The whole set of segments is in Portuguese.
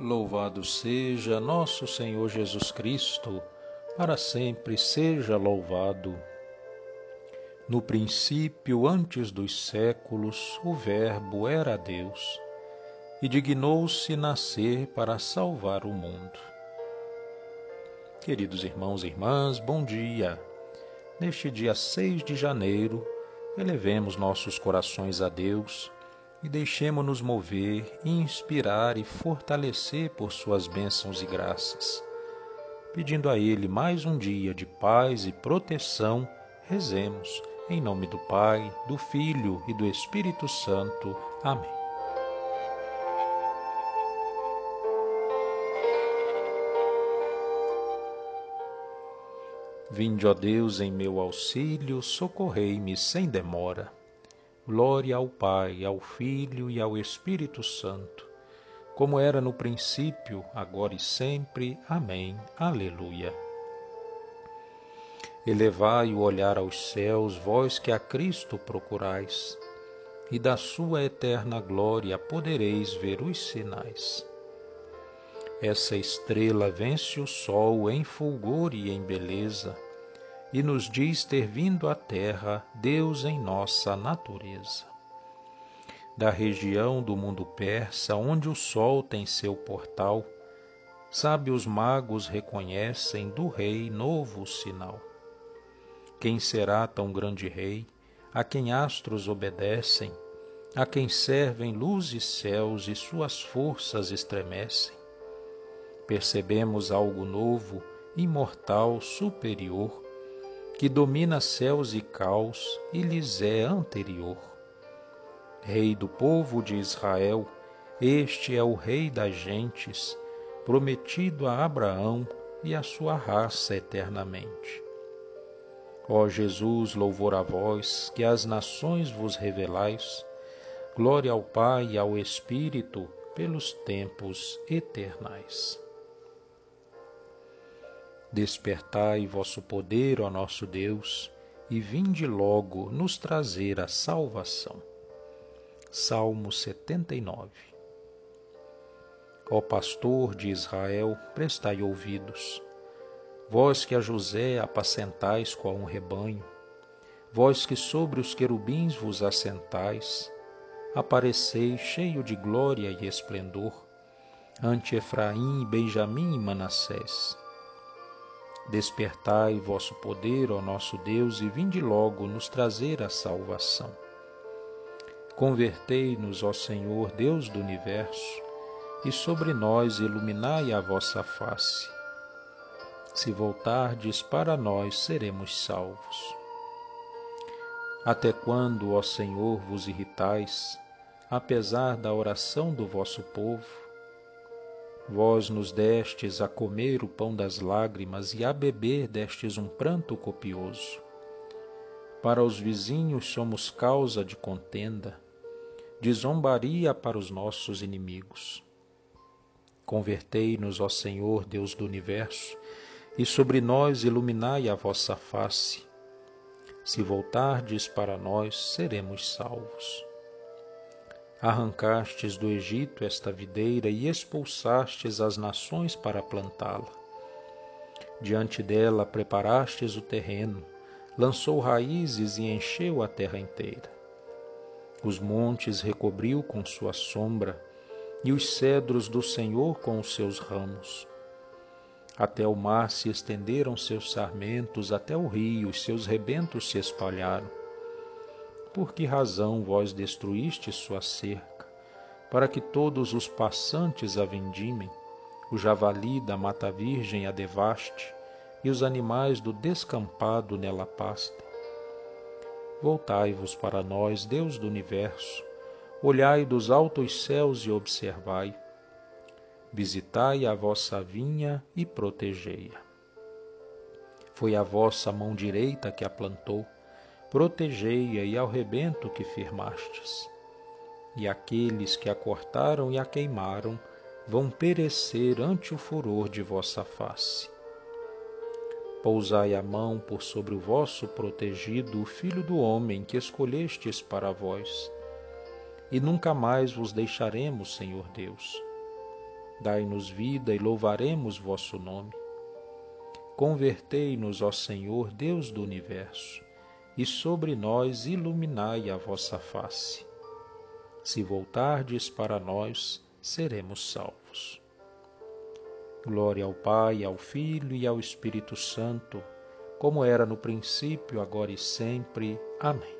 Louvado seja nosso Senhor Jesus Cristo, para sempre seja louvado. No princípio, antes dos séculos, o Verbo era Deus e dignou-se nascer para salvar o mundo. Queridos irmãos e irmãs, bom dia. Neste dia 6 de janeiro, elevemos nossos corações a Deus e deixemo-nos mover, inspirar e fortalecer por suas bênçãos e graças. Pedindo a Ele mais um dia de paz e proteção, rezemos, em nome do Pai, do Filho e do Espírito Santo. Amém. Vinde, ó Deus, em meu auxílio, socorrei-me sem demora. Glória ao Pai, ao Filho e ao Espírito Santo, como era no princípio, agora e sempre. Amém. Aleluia. Elevai o olhar aos céus, vós que a Cristo procurais, e da sua eterna glória podereis ver os sinais. Essa estrela vence o sol em fulgor e em beleza e nos diz ter vindo à terra Deus em nossa natureza. Da região do mundo persa, onde o sol tem seu portal, sábios magos reconhecem do rei novo sinal. Quem será tão grande rei, a quem astros obedecem, a quem servem luz e céus e suas forças estremecem? Percebemos algo novo, imortal, superior, que domina céus e caos e lhes é anterior. Rei do povo de Israel, este é o Rei das gentes, prometido a Abraão e a sua raça eternamente. Ó Jesus, louvor a vós, que as nações vos revelais, glória ao Pai e ao Espírito, pelos tempos eternais. Despertai vosso poder, ó nosso Deus, e vinde logo nos trazer a salvação. Salmo 79 Ó pastor de Israel, prestai ouvidos. Vós que a José apacentais qual um rebanho, vós que sobre os querubins vos assentais, apareceis cheio de glória e esplendor, ante Efraim, Benjamim e Manassés Despertai vosso poder, ó nosso Deus, e vinde logo nos trazer a salvação. Convertei-nos, ó Senhor, Deus do universo, e sobre nós iluminai a vossa face. Se voltardes para nós, seremos salvos. Até quando, ó Senhor, vos irritais, apesar da oração do vosso povo? Vós nos destes a comer o pão das lágrimas e a beber destes um pranto copioso. Para os vizinhos somos causa de contenda, de zombaria para os nossos inimigos. Convertei-nos, ó Senhor, Deus do universo, e sobre nós iluminai a vossa face. Se voltardes para nós, seremos salvos. Arrancastes do Egito esta videira e expulsastes as nações para plantá-la. Diante dela preparastes o terreno, lançou raízes e encheu a terra inteira. Os montes recobriu com sua sombra, e os cedros do Senhor com os seus ramos. Até o mar se estenderam seus sarmentos, até o rio seus rebentos se espalharam por que razão vós destruíste sua cerca, para que todos os passantes a vendimem, o javali da mata virgem a devaste, e os animais do descampado nela pastem? Voltai-vos para nós, Deus do universo, olhai dos altos céus e observai. Visitai a vossa vinha e protegei-a. Foi a vossa mão direita que a plantou, protegei-a e ao rebento que firmastes. E aqueles que a cortaram e a queimaram vão perecer ante o furor de vossa face. Pousai a mão por sobre o vosso protegido, o Filho do homem que escolhestes para vós, e nunca mais vos deixaremos, Senhor Deus. Dai-nos vida e louvaremos vosso nome. Convertei-nos, ó Senhor, Deus do universo, e sobre nós iluminai a vossa face. Se voltardes para nós, seremos salvos. Glória ao Pai, ao Filho e ao Espírito Santo, como era no princípio, agora e sempre. Amém.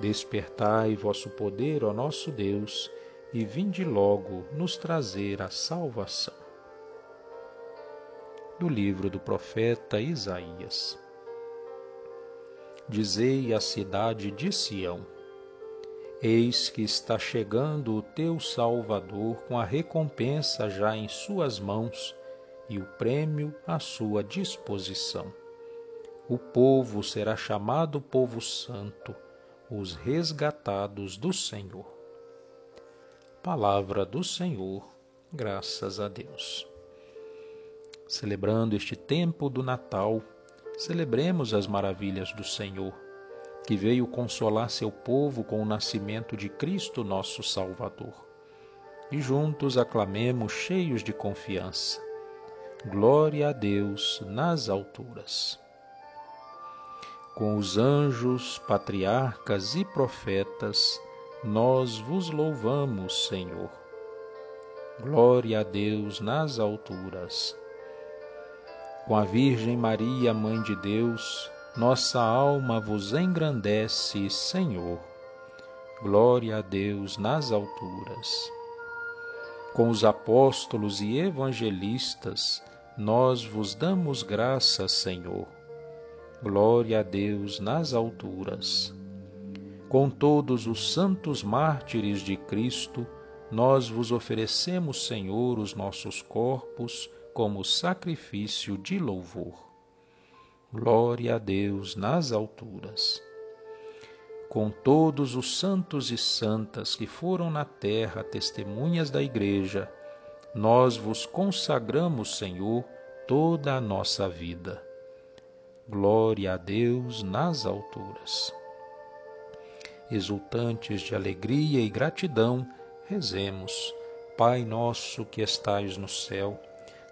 Despertai vosso poder, ó nosso Deus, e vinde logo nos trazer a salvação. Do livro do profeta Isaías. Dizei à cidade de Sião: Eis que está chegando o teu Salvador com a recompensa já em suas mãos e o prêmio à sua disposição. O povo será chamado povo santo, os resgatados do Senhor. Palavra do Senhor, graças a Deus. Celebrando este tempo do Natal, celebremos as maravilhas do Senhor que veio consolar seu povo com o nascimento de Cristo nosso Salvador. E juntos aclamemos cheios de confiança. Glória a Deus nas alturas. Com os anjos, patriarcas e profetas, nós vos louvamos, Senhor. Glória a Deus nas alturas. Com a Virgem Maria, Mãe de Deus, nossa alma vos engrandece, Senhor. Glória a Deus nas alturas. Com os apóstolos e evangelistas, nós vos damos graças, Senhor. Glória a Deus nas alturas. Com todos os santos mártires de Cristo, nós vos oferecemos, Senhor, os nossos corpos como sacrifício de louvor. Glória a Deus nas alturas. Com todos os santos e santas que foram na terra testemunhas da Igreja, nós vos consagramos, Senhor, toda a nossa vida. Glória a Deus nas alturas. Exultantes de alegria e gratidão, rezemos. Pai nosso que estais no céu,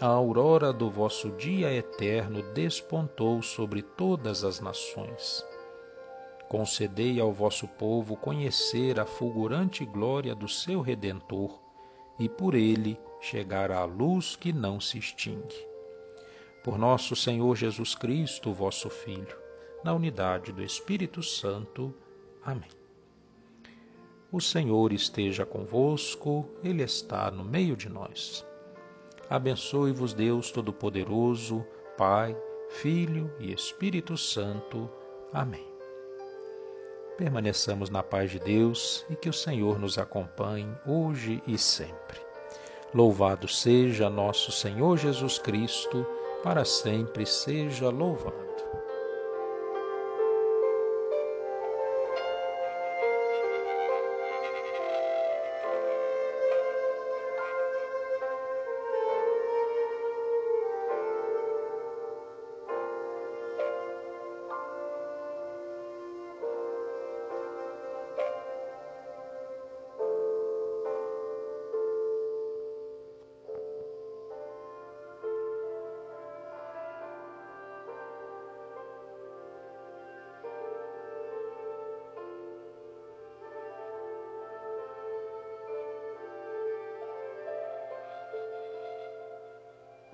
a aurora do vosso dia eterno despontou sobre todas as nações concedei ao vosso povo conhecer a fulgurante glória do seu Redentor e por ele chegar à luz que não se extingue. Por nosso Senhor Jesus Cristo, vosso Filho, na unidade do Espírito Santo. Amém. O Senhor esteja convosco, Ele está no meio de nós. Abençoe-vos, Deus Todo-Poderoso, Pai, Filho e Espírito Santo. Amém. Permaneçamos na paz de Deus e que o Senhor nos acompanhe hoje e sempre. Louvado seja nosso Senhor Jesus Cristo, para sempre seja louvado.